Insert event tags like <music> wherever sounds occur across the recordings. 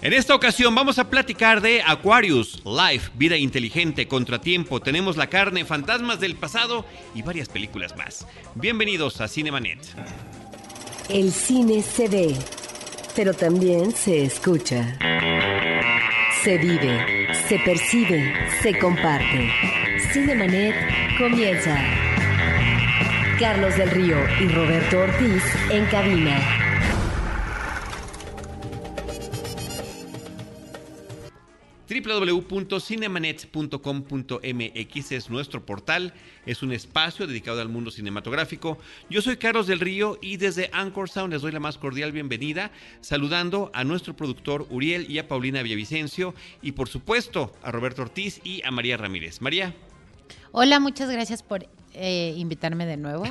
En esta ocasión vamos a platicar de Aquarius, Life, Vida Inteligente, Contratiempo, Tenemos la Carne, Fantasmas del Pasado y varias películas más. Bienvenidos a Cinemanet. El cine se ve, pero también se escucha. Se vive, se percibe, se comparte. Cinemanet comienza. Carlos del Río y Roberto Ortiz en cabina. www.cinemanet.com.mx es nuestro portal, es un espacio dedicado al mundo cinematográfico. Yo soy Carlos del Río y desde Anchor Sound les doy la más cordial bienvenida, saludando a nuestro productor Uriel y a Paulina Villavicencio y por supuesto a Roberto Ortiz y a María Ramírez. María. Hola, muchas gracias por eh, invitarme de nuevo.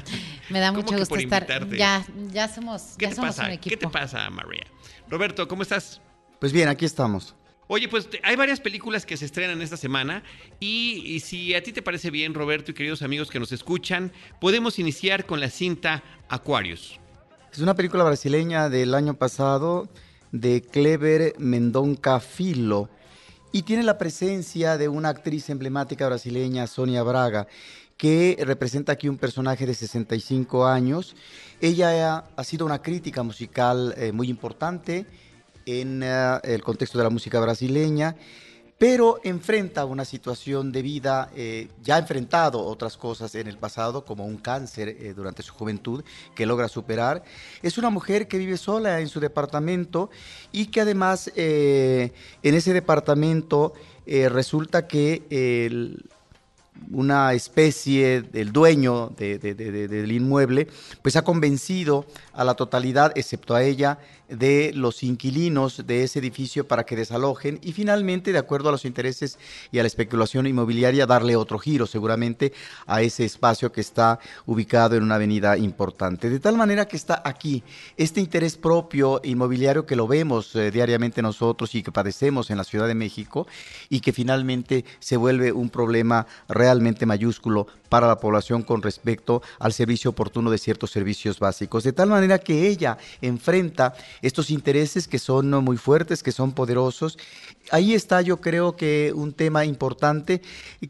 <laughs> Me da mucho gusto estar. Ya, ya somos, ¿Qué ya te somos pasa? un equipo. ¿Qué te pasa, María? Roberto, ¿cómo estás? Pues bien, aquí estamos. Oye, pues hay varias películas que se estrenan esta semana y, si a ti te parece bien, Roberto y queridos amigos que nos escuchan, podemos iniciar con la cinta Aquarius. Es una película brasileña del año pasado de Clever Mendonca Filo y tiene la presencia de una actriz emblemática brasileña, Sonia Braga, que representa aquí un personaje de 65 años. Ella ha, ha sido una crítica musical eh, muy importante en uh, el contexto de la música brasileña, pero enfrenta una situación de vida, eh, ya ha enfrentado otras cosas en el pasado, como un cáncer eh, durante su juventud, que logra superar. Es una mujer que vive sola en su departamento y que además eh, en ese departamento resulta que una especie, del dueño de, de, de, del inmueble, pues ha convencido a la totalidad, excepto a ella, de los inquilinos de ese edificio para que desalojen y finalmente, de acuerdo a los intereses y a la especulación inmobiliaria, darle otro giro seguramente a ese espacio que está ubicado en una avenida importante. De tal manera que está aquí este interés propio inmobiliario que lo vemos eh, diariamente nosotros y que padecemos en la Ciudad de México y que finalmente se vuelve un problema realmente mayúsculo para la población con respecto al servicio oportuno de ciertos servicios básicos. De tal manera que ella enfrenta estos intereses que son muy fuertes, que son poderosos. Ahí está yo creo que un tema importante.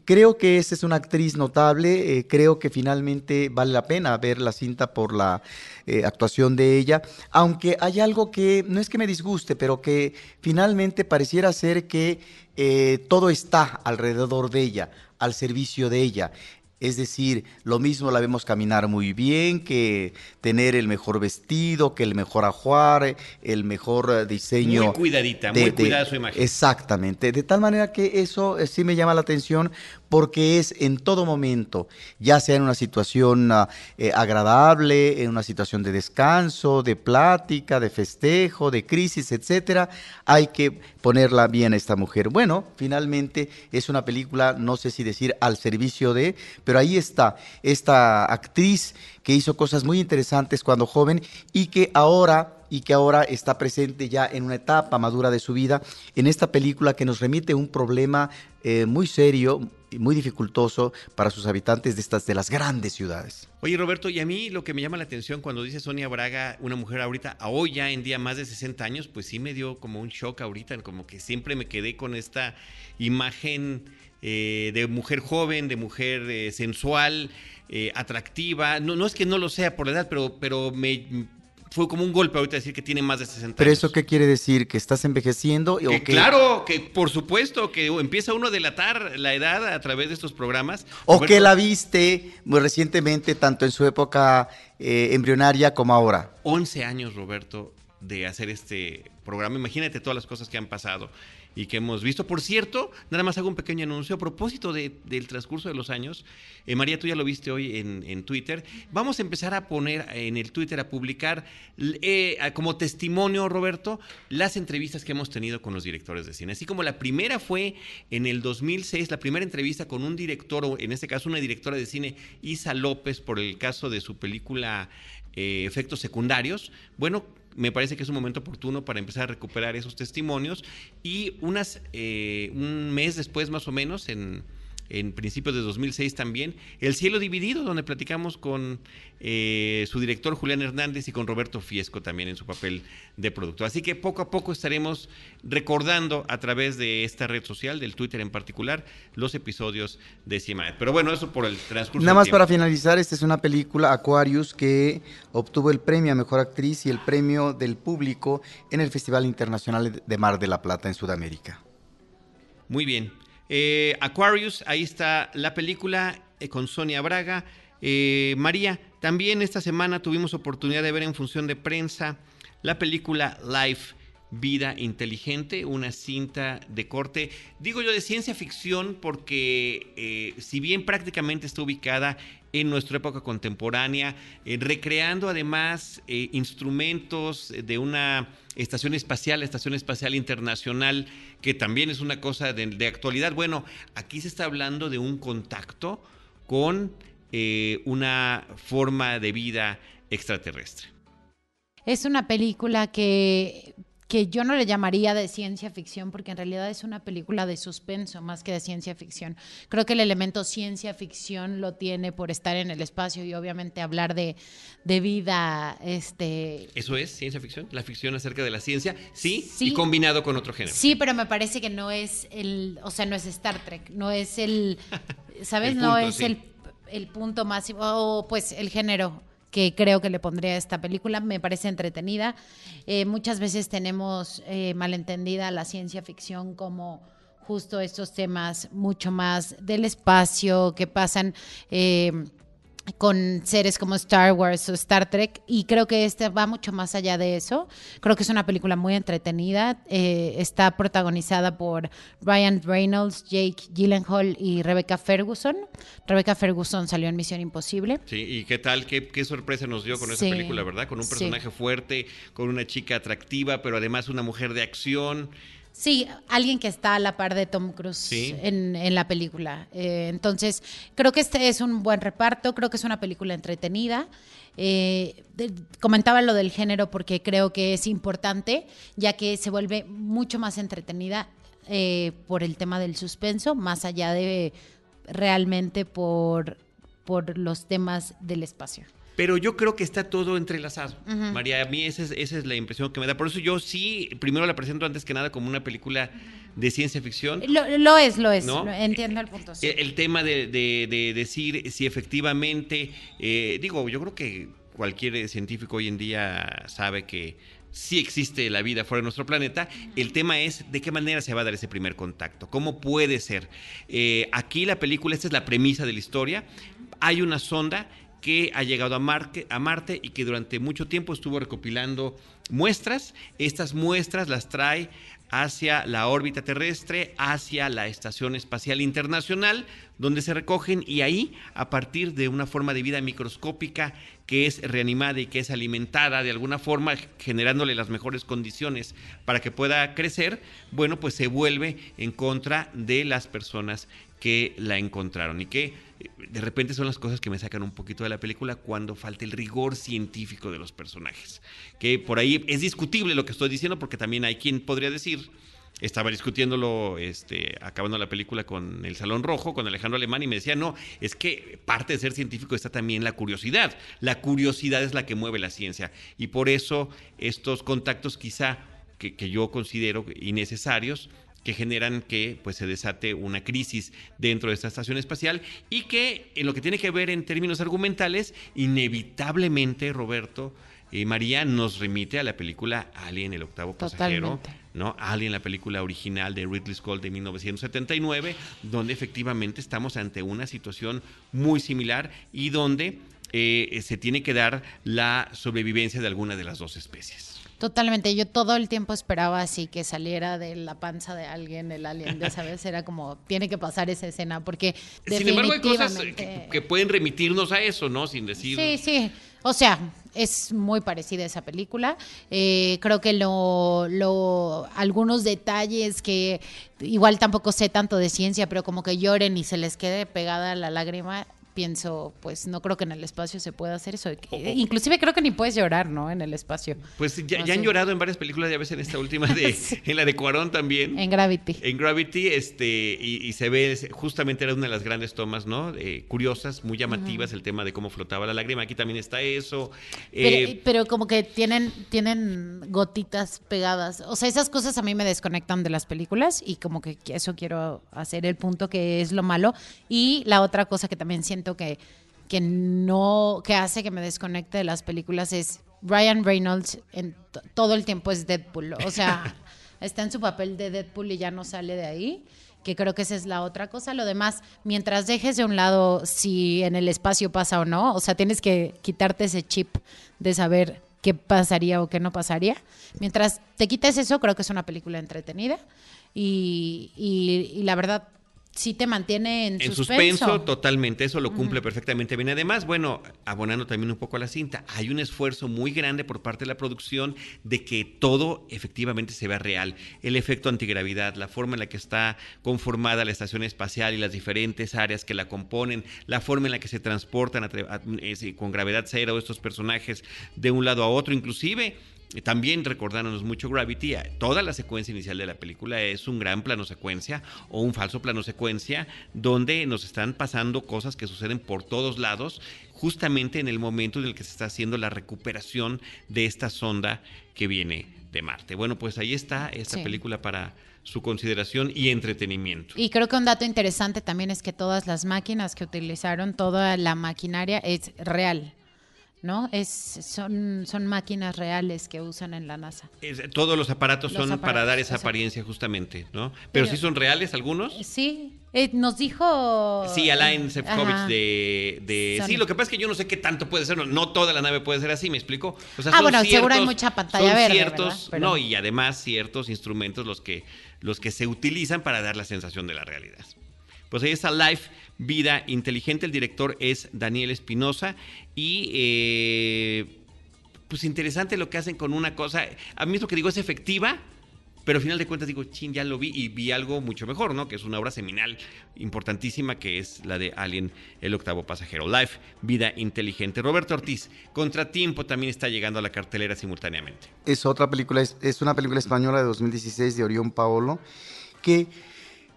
Creo que esa es una actriz notable. Eh, creo que finalmente vale la pena ver la cinta por la eh, actuación de ella. Aunque hay algo que no es que me disguste, pero que finalmente pareciera ser que eh, todo está alrededor de ella, al servicio de ella. Es decir, lo mismo la vemos caminar muy bien, que tener el mejor vestido, que el mejor ajuar, el mejor diseño. Muy cuidadita, de, muy cuidada su imagen. Exactamente. De tal manera que eso eh, sí me llama la atención porque es en todo momento, ya sea en una situación eh, agradable, en una situación de descanso, de plática, de festejo, de crisis, etcétera, hay que ponerla bien a esta mujer. Bueno, finalmente es una película, no sé si decir al servicio de, pero ahí está esta actriz que hizo cosas muy interesantes cuando joven y que ahora y que ahora está presente ya en una etapa madura de su vida en esta película que nos remite un problema eh, muy serio y muy dificultoso para sus habitantes de estas de las grandes ciudades. Oye Roberto, y a mí lo que me llama la atención cuando dice Sonia Braga, una mujer ahorita, a hoy ya en día más de 60 años, pues sí me dio como un shock ahorita, como que siempre me quedé con esta imagen eh, de mujer joven, de mujer eh, sensual, atractiva. No, no es que no lo sea por la edad, pero, pero me fue como un golpe ahorita decir que tiene más de 60 ¿Pero años. eso qué quiere decir? ¿Que estás envejeciendo? Que, o que... Claro, que por supuesto, que empieza uno a delatar la edad a través de estos programas. O Roberto, que la viste muy recientemente, tanto en su época eh, embrionaria como ahora. 11 años, Roberto, de hacer este programa. Imagínate todas las cosas que han pasado y que hemos visto. Por cierto, nada más hago un pequeño anuncio a propósito de, del transcurso de los años. Eh, María, tú ya lo viste hoy en, en, Twitter. Vamos a empezar a poner en el Twitter, a publicar eh, como testimonio, Roberto, las entrevistas que hemos tenido con los directores de cine. Así como la primera fue en el 2006, la primera entrevista con un director, o en este caso una directora de cine, Isa López, por el caso de su película eh, Efectos Secundarios. Bueno, me parece que es un momento oportuno para empezar a recuperar esos testimonios y unas eh, un mes después más o menos en en principios de 2006 también. El cielo dividido, donde platicamos con eh, su director Julián Hernández y con Roberto Fiesco también en su papel de productor. Así que poco a poco estaremos recordando a través de esta red social, del Twitter en particular, los episodios de Ciemanet. Pero bueno, eso por el transcurso. Nada más para finalizar, esta es una película, Aquarius, que obtuvo el premio a Mejor Actriz y el premio del público en el Festival Internacional de Mar de la Plata en Sudamérica. Muy bien. Eh, Aquarius, ahí está la película eh, con Sonia Braga. Eh, María, también esta semana tuvimos oportunidad de ver en función de prensa la película Life. Vida Inteligente, una cinta de corte, digo yo de ciencia ficción porque si bien prácticamente está ubicada en nuestra época contemporánea, recreando además instrumentos de una Estación Espacial, Estación Espacial Internacional, que también es una cosa de, actualidad. Bueno, aquí se está hablando de un contacto con eh, una forma de vida extraterrestre. Es una película que que yo no le llamaría de ciencia ficción porque en realidad es una película de suspenso más que de ciencia ficción. Creo que el elemento ciencia ficción lo tiene por estar en el espacio y obviamente hablar de, vida. Este... ¿Eso es ciencia ficción? ¿La ficción acerca de la ciencia? Sí, y combinado con otro género. Sí, pero me parece que no es el, o sea, no es Star Trek, no es el, ¿sabes? no es el, el punto máximo, o pues el género que creo que le pondría a esta película. Me parece entretenida. Eh, muchas veces tenemos eh, malentendida la ciencia ficción como justo estos temas mucho más del espacio que pasan. Eh, con seres como Star Wars o Star Trek y creo que este va mucho más allá de eso. Creo que es una película muy entretenida. Eh, está protagonizada por Ryan Reynolds, Jake Gyllenhaal y Rebecca Ferguson. Rebecca Ferguson salió en Misión Imposible. Sí, y qué tal, qué, sorpresa nos dio con esa película, ¿verdad? Con un personaje fuerte, con una chica atractiva, pero además una mujer de acción. Sí, alguien que está a la par de Tom Cruise en, la película. Eh, entonces, creo que este es un buen reparto, creo que es una película entretenida. Eh, comentaba lo del género porque creo que es importante, ya que se vuelve mucho más entretenida eh, por el tema del suspenso, más allá de realmente por, por los temas del espacio pero yo creo que está todo entrelazado. María, a mí esa es, esa es, la impresión que me da. Por eso yo sí, primero la presento antes que nada como una película de ciencia ficción. Lo, es, lo es. Entiendo el punto. El, tema de, decir si efectivamente, eh, digo, yo creo que cualquier científico hoy en día sabe que sí existe la vida fuera de nuestro planeta. El tema es de qué manera se va a dar ese primer contacto, cómo puede ser. Eh, aquí la película, esta es la premisa de la historia. Hay una sonda que ha llegado a, a Marte y que durante mucho tiempo estuvo recopilando muestras. Estas muestras las trae hacia la órbita terrestre, hacia la Estación Espacial Internacional, donde se recogen y ahí, a partir de una forma de vida microscópica que es reanimada y que es alimentada de alguna forma, generándole las mejores condiciones para que pueda crecer, bueno, pues se vuelve en contra de las personas que la encontraron y que de repente son las cosas que me sacan un poquito de la película cuando falta el rigor científico de los personajes. Que por ahí es discutible lo que estoy diciendo porque también hay quien podría decir, estaba discutiéndolo, este, acabando la película con El Salón Rojo, con Alejandro Alemán, y me decía, no, es que parte de ser científico está también la curiosidad. La curiosidad es la que mueve la ciencia. Y por eso estos contactos quizá que yo considero innecesarios, que generan que pues, se desate una crisis dentro de esta estación espacial y que en lo que tiene que ver en términos argumentales, inevitablemente, Roberto, y María nos remite a la película Alien, el octavo pasajero, ¿no? Alien, la película original de Ridley Scott de 1979, donde efectivamente estamos ante una situación muy similar y donde eh, se tiene que dar la sobrevivencia de alguna de las dos especies. Totalmente, yo todo el tiempo esperaba así que saliera de la panza de alguien el alien, de esa vez era como, tiene que pasar esa escena, porque Sin embargo hay cosas que, pueden remitirnos a eso, ¿no? Sin decir... Sí, sí, o sea, es muy parecida a esa película. Eh, creo que lo, lo, algunos detalles que igual tampoco sé tanto de ciencia, pero como que lloren y se les quede pegada la lágrima, pienso, pues no creo que en el espacio se pueda hacer eso. Inclusive creo que ni puedes llorar, ¿no? En el espacio. Pues ya, han llorado en varias películas, ya ves en esta última de, <laughs> en la de Cuarón también. En Gravity. En Gravity, este, y, se ve, justamente era una de las grandes tomas, ¿no? Eh, curiosas, muy llamativas, el tema de cómo flotaba la lágrima. Aquí también está eso. Eh, pero, como que tienen, tienen gotitas pegadas. O sea, esas cosas a mí me desconectan de las películas y como que eso quiero hacer el punto que es lo malo. Y la otra cosa que también siento que, que no, que hace que me desconecte de las películas es Ryan Reynolds en todo el tiempo es Deadpool. O sea, <laughs> está en su papel de Deadpool y ya no sale de ahí que creo que esa es la otra cosa. Lo demás, mientras dejes de un lado si en el espacio pasa o no, o sea, tienes que quitarte ese chip de saber qué pasaría o qué no pasaría. Mientras te quites eso, creo que es una película entretenida y, y la verdad sí te mantiene en, en suspenso. totalmente, eso lo cumple perfectamente bien. Además, bueno, abonando también un poco a la cinta, hay un esfuerzo muy grande por parte de la producción de que todo efectivamente se vea real. El efecto antigravidad, la forma en la que está conformada la estación espacial y las diferentes áreas que la componen, la forma en la que se transportan con gravedad cero estos personajes de un lado a otro, inclusive también recordándonos mucho Gravity, toda la secuencia inicial de la película es un gran plano secuencia o un falso plano secuencia donde nos están pasando cosas que suceden por todos lados, justamente en el momento en el que se está haciendo la recuperación de esta sonda que viene de Marte. Bueno, pues ahí está esta película para su consideración y entretenimiento. Y creo que un dato interesante también es que todas las máquinas que utilizaron, toda la maquinaria es real. ¿No? Es, son, son máquinas reales que usan en la NASA. todos los aparatos son para dar esa apariencia justamente, ¿no? Pero, sí son reales algunos. Sí, eh, nos dijo... Sí, Alain Sefcovic de... de sí, lo que pasa es que yo no sé qué tanto puede ser, no, toda la nave puede ser así, ¿me explico? ah, bueno, seguro hay mucha pantalla verde, ciertos, No, y además ciertos instrumentos los que, los que se utilizan para dar la sensación de la realidad. Pues ahí está Life Vida Inteligente. El director es Daniel Espinosa. Y eh, pues interesante lo que hacen con una cosa. A mí lo que digo es efectiva. Pero al final de cuentas digo, chin, ya lo vi y vi algo mucho mejor, ¿no? Que es una obra seminal importantísima que es la de Alien, el octavo pasajero. Life, vida inteligente. Roberto Ortiz, Contratiempo también está llegando a la cartelera simultáneamente. Es otra película, es, es una película española de 2016 de Orión Paolo, que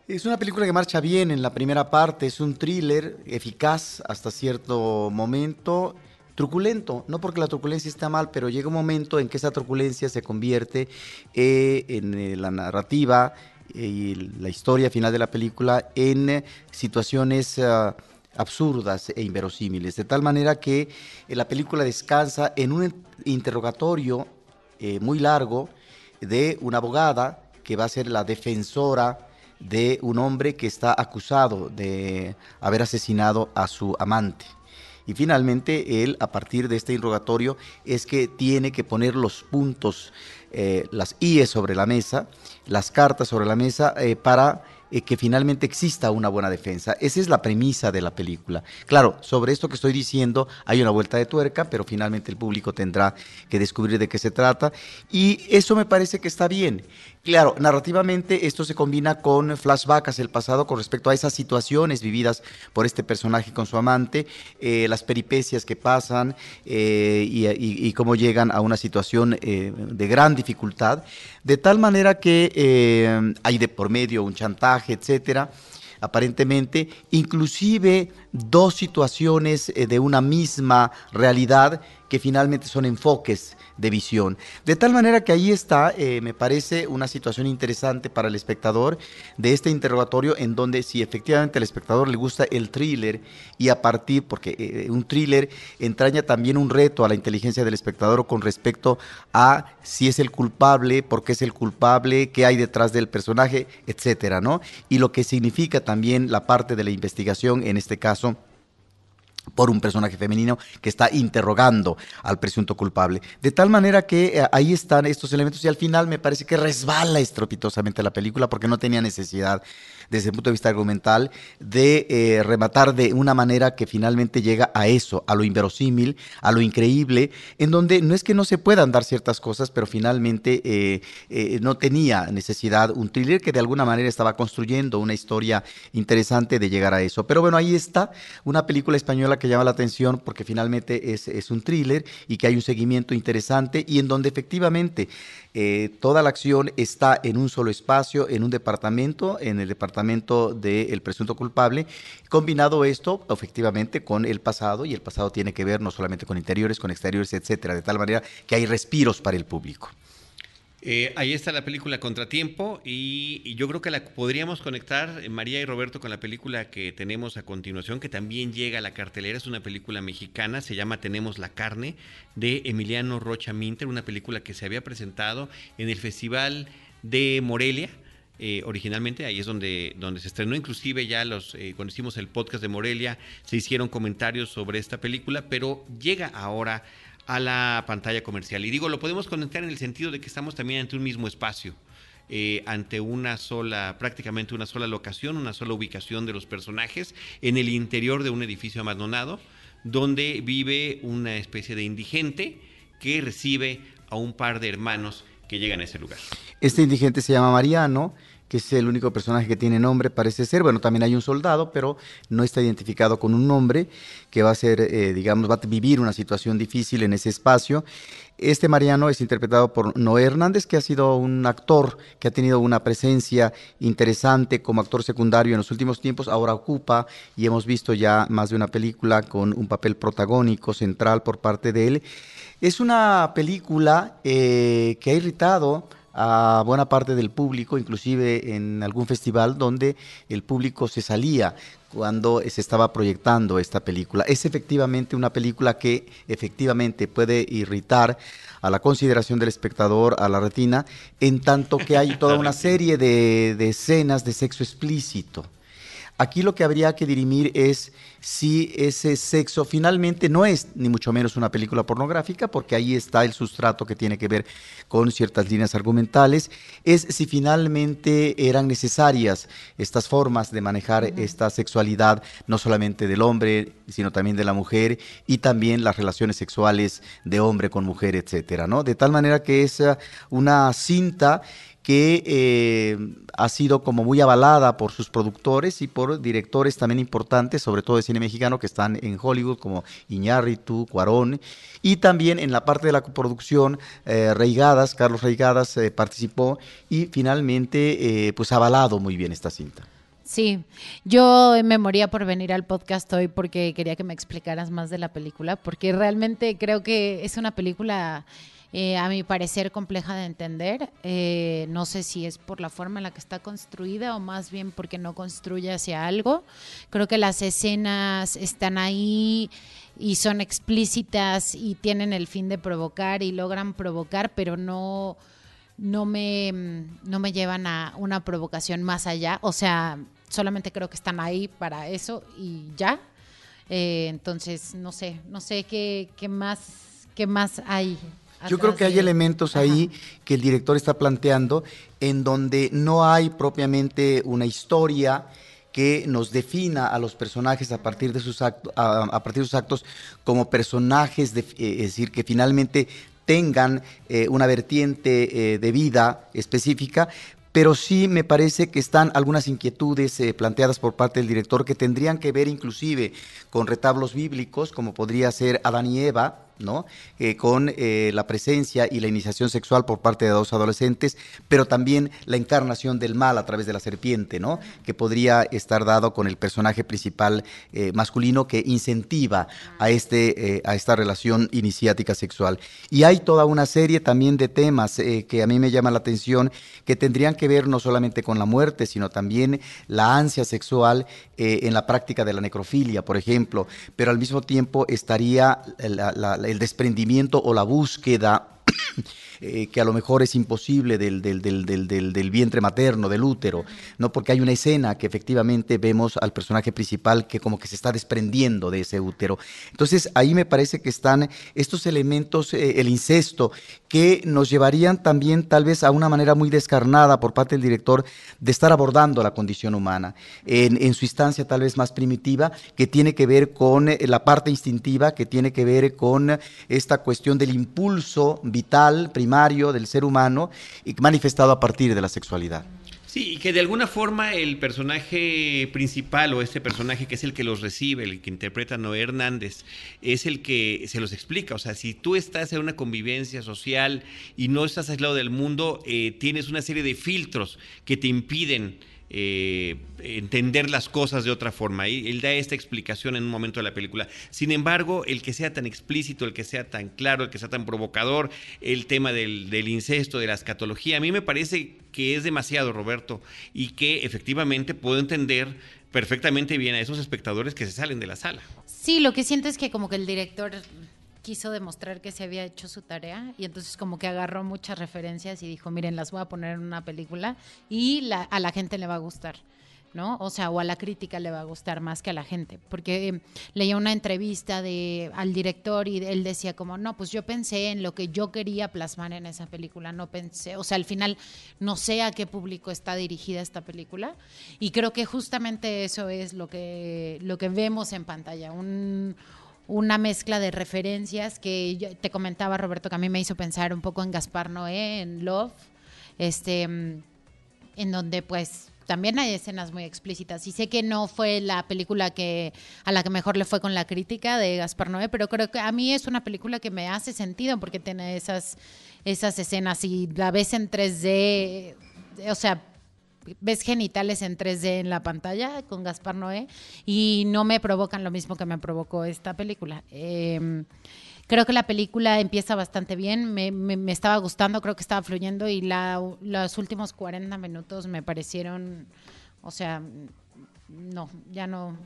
es una película que marcha bien en la primera parte, es un thriller eficaz hasta cierto momento, truculento, no porque la truculencia está mal, pero llega un momento en que esa truculencia se convierte eh, en eh, la narrativa eh, y la historia final de la película en situaciones ah, absurdas e inverosímiles, de tal manera que la película descansa en un interrogatorio muy largo de una abogada que va a ser la defensora de un hombre que está acusado de haber asesinado a su amante. Y finalmente él, a partir de este interrogatorio, es que tiene que poner los puntos, eh, las IE sobre la mesa, las cartas sobre la mesa, eh, para eh, que finalmente exista una buena defensa. Esa es la premisa de la película. Claro, sobre esto que estoy diciendo hay una vuelta de tuerca, pero finalmente el público tendrá que descubrir de qué se trata. Y eso me parece que está bien. Claro, narrativamente esto se combina con flashbacks hacia el pasado con respecto a esas situaciones vividas por este personaje con su amante, eh, las peripecias que pasan eh, y, cómo llegan a una situación eh, de gran dificultad, de tal manera que hay de por medio un chantaje, etcétera aparentemente, inclusive dos situaciones de una misma realidad que finalmente son enfoques de visión. De tal manera que ahí está, eh, me parece una situación interesante para el espectador de este interrogatorio en donde si efectivamente al espectador le gusta el thriller y a partir, porque eh, un thriller entraña también un reto a la inteligencia del espectador con respecto a si es el culpable, por qué es el culpable, qué hay detrás del personaje, etcétera, ¿no? Y lo que significa también la parte de la investigación, en este caso, por un personaje femenino que está interrogando al presunto culpable. De tal manera que eh, ahí están estos elementos y al final me parece que resbala estropitosamente la película porque no tenía necesidad desde el punto de vista argumental, de eh, rematar de una manera que finalmente llega a eso, a lo inverosímil, a lo increíble, en donde no es que no se puedan dar ciertas cosas, pero finalmente eh, eh, no tenía necesidad un thriller que de alguna manera estaba construyendo una historia interesante de llegar a eso. Pero bueno, ahí está una película española que llama la atención porque finalmente es, es un thriller y que hay un seguimiento interesante y en donde efectivamente toda la acción está en un solo espacio, en un departamento, en el departamento del presunto culpable. Combinado esto, efectivamente, con el pasado, y el pasado tiene que ver no solamente con interiores, con exteriores, etcétera, de tal manera que hay respiros para el público. Eh, ahí está la película Contratiempo y, yo creo que la podríamos conectar, eh, María y Roberto, con la película que tenemos a continuación, que también llega a la cartelera. Es una película mexicana, se llama Tenemos la carne, de Emiliano Rocha Minter, una película que se había presentado en el Festival de Morelia. Eh, originalmente, ahí es donde, donde se estrenó, inclusive ya los, cuando hicimos el podcast de Morelia, se hicieron comentarios sobre esta película, pero llega ahora a la pantalla comercial. Y digo, lo podemos conectar en el sentido de que estamos también ante un mismo espacio. Eh, ante una sola, prácticamente una sola locación, una sola ubicación de los personajes en el interior de un edificio abandonado, donde vive una especie de indigente que recibe a un par de hermanos que a ese lugar. Este indigente se llama Mariano que es el único personaje que tiene nombre, parece ser. Bueno, también hay un soldado, pero no está identificado con un nombre, que va a ser, eh, digamos, va a vivir una situación difícil en ese espacio. Este Mariano es interpretado por Noé Hernández, que ha sido un actor que ha tenido una presencia interesante como actor secundario en los últimos tiempos. Ahora ocupa, y hemos visto ya más de una película con un papel protagónico, central por parte de él. Es una película eh, que ha irritado a buena parte del público, inclusive en algún festival donde el público se salía cuando se estaba proyectando esta película. Es efectivamente una película que efectivamente puede irritar a la consideración del espectador, a la retina, en tanto que hay toda una serie de, de escenas de sexo explícito. Aquí lo que habría que dirimir es si ese sexo finalmente no es ni mucho menos una película pornográfica, porque ahí está el sustrato que tiene que ver con ciertas líneas argumentales, es si finalmente eran necesarias estas formas de manejar esta sexualidad, no solamente del hombre, sino también de la mujer, y también las relaciones sexuales de hombre con mujer, etcétera, ¿no? De tal manera que es una cinta que eh, ha sido como muy avalada por sus productores y por directores también importantes, sobre todo de cine mexicano, que están en Hollywood, como Iñárritu, Cuarón, y también en la parte de la coproducción, eh, Reigadas, Carlos Reigadas eh, participó y finalmente pues ha avalado muy bien esta cinta. Sí, yo me moría por venir al podcast hoy porque quería que me explicaras más de la película, porque realmente creo que es una película eh, a mi parecer compleja de entender. Eh, no sé si es por la forma en la que está construida o más bien porque no construye hacia algo. Creo que las escenas están ahí y son explícitas y tienen el fin de provocar y logran provocar, pero no, no, me, no me llevan a una provocación más allá. O sea, solamente creo que están ahí para eso y ya. Eh, entonces, no sé, no sé qué, qué más, qué más hay yo creo que hay elementos ahí que el director está planteando en donde no hay propiamente una historia que nos defina a los personajes a partir de sus, actos, a, partir de sus actos como personajes, de, eh, es decir, que finalmente tengan eh, una vertiente eh, de vida específica, pero sí me parece que están algunas inquietudes planteadas por parte del director que tendrían que ver inclusive con retablos bíblicos, como podría ser Adán y Eva, ¿no? Eh, con eh, la presencia y la iniciación sexual por parte de dos adolescentes, pero también la encarnación del mal a través de la serpiente, ¿no? Que podría estar dado con el personaje principal eh, masculino que incentiva a, este, a esta relación iniciática sexual. Y hay toda una serie también de temas que a mí me llama la atención que tendrían que ver no solamente con la muerte, sino también la ansia sexual en la práctica de la necrofilia, por ejemplo, pero al mismo tiempo estaría la el desprendimiento o la búsqueda <coughs> eh, que a lo mejor es imposible del, del, del, del, vientre materno, del útero, ¿no? Porque hay una escena que efectivamente vemos al personaje principal que como que se está desprendiendo de ese útero. Entonces ahí me parece que están estos elementos, eh, el incesto, que nos llevarían también tal vez a una manera muy descarnada por parte del director de estar abordando la condición humana en, su instancia tal vez más primitiva, que tiene que ver con eh, la parte instintiva, que tiene que ver con esta cuestión del impulso vital, primario del ser humano, manifestado a partir de la sexualidad. Sí, y que de alguna forma el personaje principal o este personaje que es el que los recibe, el que interpreta Noé Hernández, es el que se los explica. O sea, si tú estás en una convivencia social y no estás aislado del mundo, eh, tienes una serie de filtros que te impiden eh, entender las cosas de otra forma. Y él da esta explicación en un momento de la película. Sin embargo, el que sea tan explícito, el que sea tan claro, el que sea tan provocador, el tema del, del incesto, de la escatología, a mí me parece que es demasiado, Roberto, y que efectivamente puedo entender perfectamente bien a esos espectadores que se salen de la sala. Sí, lo que siento es que como que el director quiso demostrar que se había hecho su tarea y entonces como que agarró muchas referencias y dijo, miren, las voy a poner en una película y a la gente le va a gustar. ¿no? O sea, o a la crítica le va a gustar más que a la gente, porque eh, leía una entrevista de al director y él decía como, no, pues yo pensé en lo que yo quería plasmar en esa película, no pensé, o sea, al final no sé a qué público está dirigida esta película y creo que justamente eso es lo que lo que vemos en pantalla, un una mezcla de referencias que yo te comentaba Roberto que a mí me hizo pensar un poco en Gaspar Noé, en Love, este, en donde pues también hay escenas muy explícitas. Y sé que no fue la película que a la que mejor le fue con la crítica de Gaspar Noé, pero creo que a mí es una película que me hace sentido porque tiene esas, esas escenas y la ves en 3D, o sea, ves genitales en 3D en la pantalla con Gaspar Noé y no me provocan lo mismo que me provocó esta película. Em, creo que la película empieza bastante bien, me, me, estaba gustando, creo que estaba fluyendo y la, los últimos 40 minutos me parecieron, o sea, no, ya no,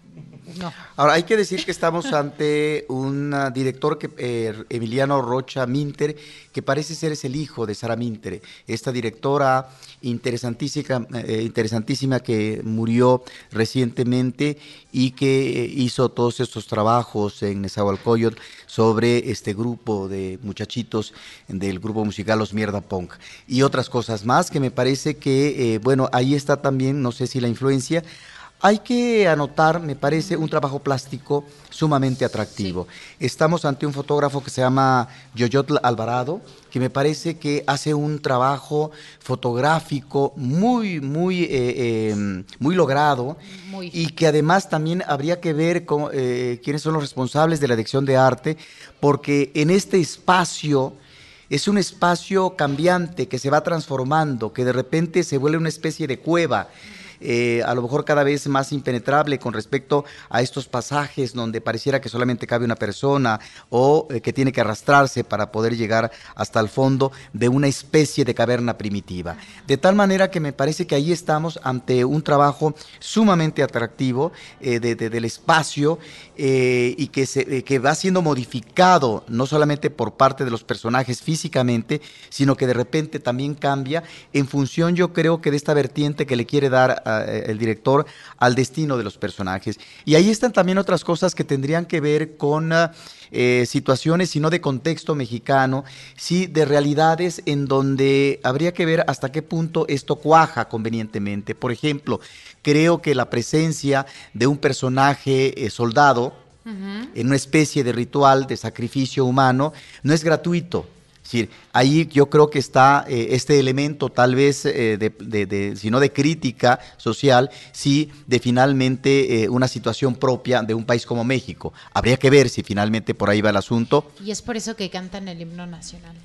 no. Ahora, hay que decir que estamos <laughs> ante un director, que eh, Emiliano Rocha Minter, que parece ser es el hijo de Sara Minter, esta directora interesantísima, eh, interesantísima que murió recientemente y que hizo todos estos trabajos en Nezahualcóyotl sobre este grupo de muchachitos del grupo musical Los Mierda Punk y otras cosas más que me parece que, eh, bueno, ahí está también, no sé si la influencia, hay que anotar, me parece, un trabajo plástico sumamente atractivo. Estamos ante un fotógrafo que se llama Yoyotl Alvarado, que me parece que hace un trabajo fotográfico muy, muy, eh, em, muy logrado y que además también habría que ver con, eh, quiénes son los responsables de la dirección de arte, porque en este espacio es un espacio cambiante que se va transformando, que de repente se vuelve una especie de cueva eh, a lo mejor cada vez más impenetrable con respecto a estos pasajes donde pareciera que solamente cabe una persona o eh, que tiene que arrastrarse para poder llegar hasta el fondo de una especie de caverna primitiva. De tal manera que me parece que ahí estamos ante un trabajo sumamente atractivo eh, del espacio y que, se, que va siendo modificado no solamente por parte de los personajes físicamente, sino que de repente también cambia en función yo creo que de esta vertiente que le quiere dar eh, el director al destino de los personajes. Y ahí están también otras cosas que tendrían que ver con eh, situaciones, si no de contexto mexicano, sí de realidades en donde habría que ver hasta qué punto esto cuaja convenientemente. Por ejemplo, creo que la presencia de un personaje eh, soldado, en una especie de ritual de sacrificio humano, no es gratuito decir, ahí yo creo que está eh, este elemento tal vez, eh, de, si no de crítica social, sí de finalmente eh, una situación propia de un país como México. Habría que ver si finalmente por ahí va el asunto. Y es por eso que cantan el himno nacional.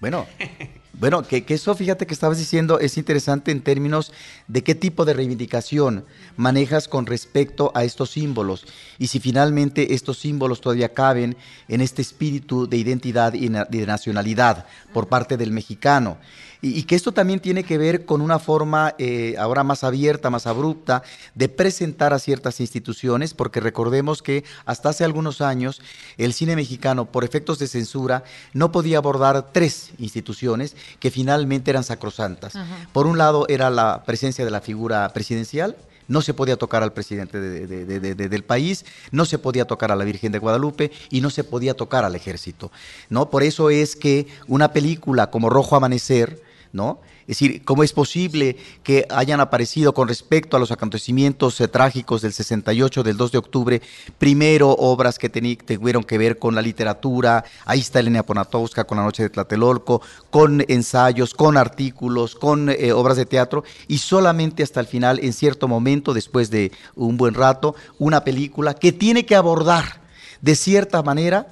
Bueno, <laughs> Bueno, que, eso, fíjate que estabas diciendo, es interesante en términos de qué tipo de reivindicación manejas con respecto a estos símbolos. Y si finalmente estos símbolos todavía caben en este espíritu de identidad y de nacionalidad por parte del mexicano. Y, que esto también tiene que ver con una forma eh, ahora más abierta, más abrupta de presentar a ciertas instituciones, porque recordemos que hasta hace algunos años el cine mexicano, por efectos de censura, no podía abordar tres instituciones que finalmente eran sacrosantas. Por un lado era la presencia de la figura presidencial, no se podía tocar al presidente del país, no se podía tocar a la Virgen de Guadalupe y no se podía tocar al ejército. ¿no? Por eso es que una película como Rojo Amanecer, ¿no? Es decir, ¿cómo es posible que hayan aparecido con respecto a los acontecimientos eh, trágicos del 68, del 2 de octubre, primero obras que tuvieron que ver con la literatura, ahí está Elena Ponatowska con La Noche de Tlatelolco, con ensayos, con artículos, con eh, obras de teatro, y solamente hasta el final, en cierto momento, después de un buen rato, una película que tiene que abordar de cierta manera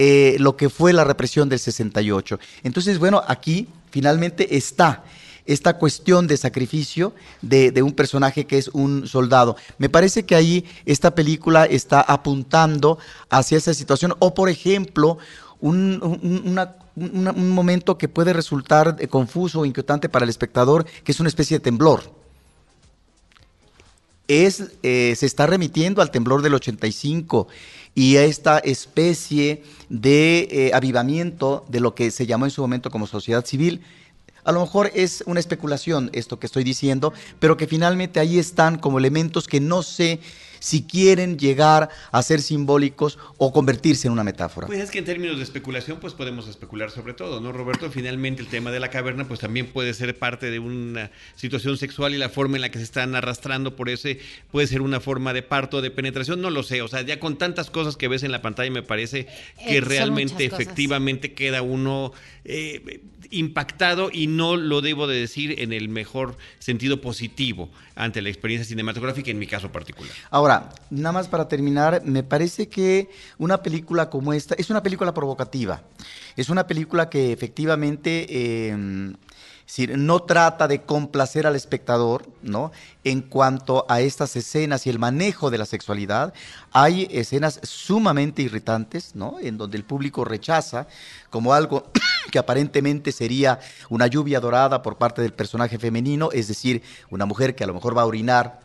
eh, lo que fue la represión del 68. Entonces, bueno, aquí finalmente está esta cuestión de sacrificio de, un personaje que es un soldado. Me parece que ahí esta película está apuntando hacia esa situación. O, por ejemplo, un, momento que puede resultar confuso o inquietante para el espectador, que es una especie de temblor. Es, eh, se está remitiendo al temblor del 85 y a esta especie de eh, avivamiento de lo que se llamó en su momento como sociedad civil. A lo mejor es una especulación esto que estoy diciendo, pero que finalmente ahí están como elementos que no sé si quieren llegar a ser simbólicos o convertirse en una metáfora. Pues es que en términos de especulación, pues podemos especular sobre todo, ¿no, Roberto? Finalmente el tema de la caverna, pues también puede ser parte de una situación sexual y la forma en la que se están arrastrando por ese, puede ser una forma de parto, de penetración, no lo sé, o sea, ya con tantas cosas que ves en la pantalla me parece que realmente efectivamente queda uno eh, impactado y no lo debo de decir en el mejor sentido positivo ante la experiencia cinematográfica en mi caso particular. Ahora, nada más para terminar, me parece que una película como esta es una película provocativa, es una película que efectivamente... Eh, no trata de complacer al espectador, ¿no? En cuanto a estas escenas y el manejo de la sexualidad, hay escenas sumamente irritantes, ¿no? En donde el público rechaza como algo <coughs> que aparentemente sería una lluvia dorada por parte del personaje femenino, es decir, una mujer que a lo mejor va a orinar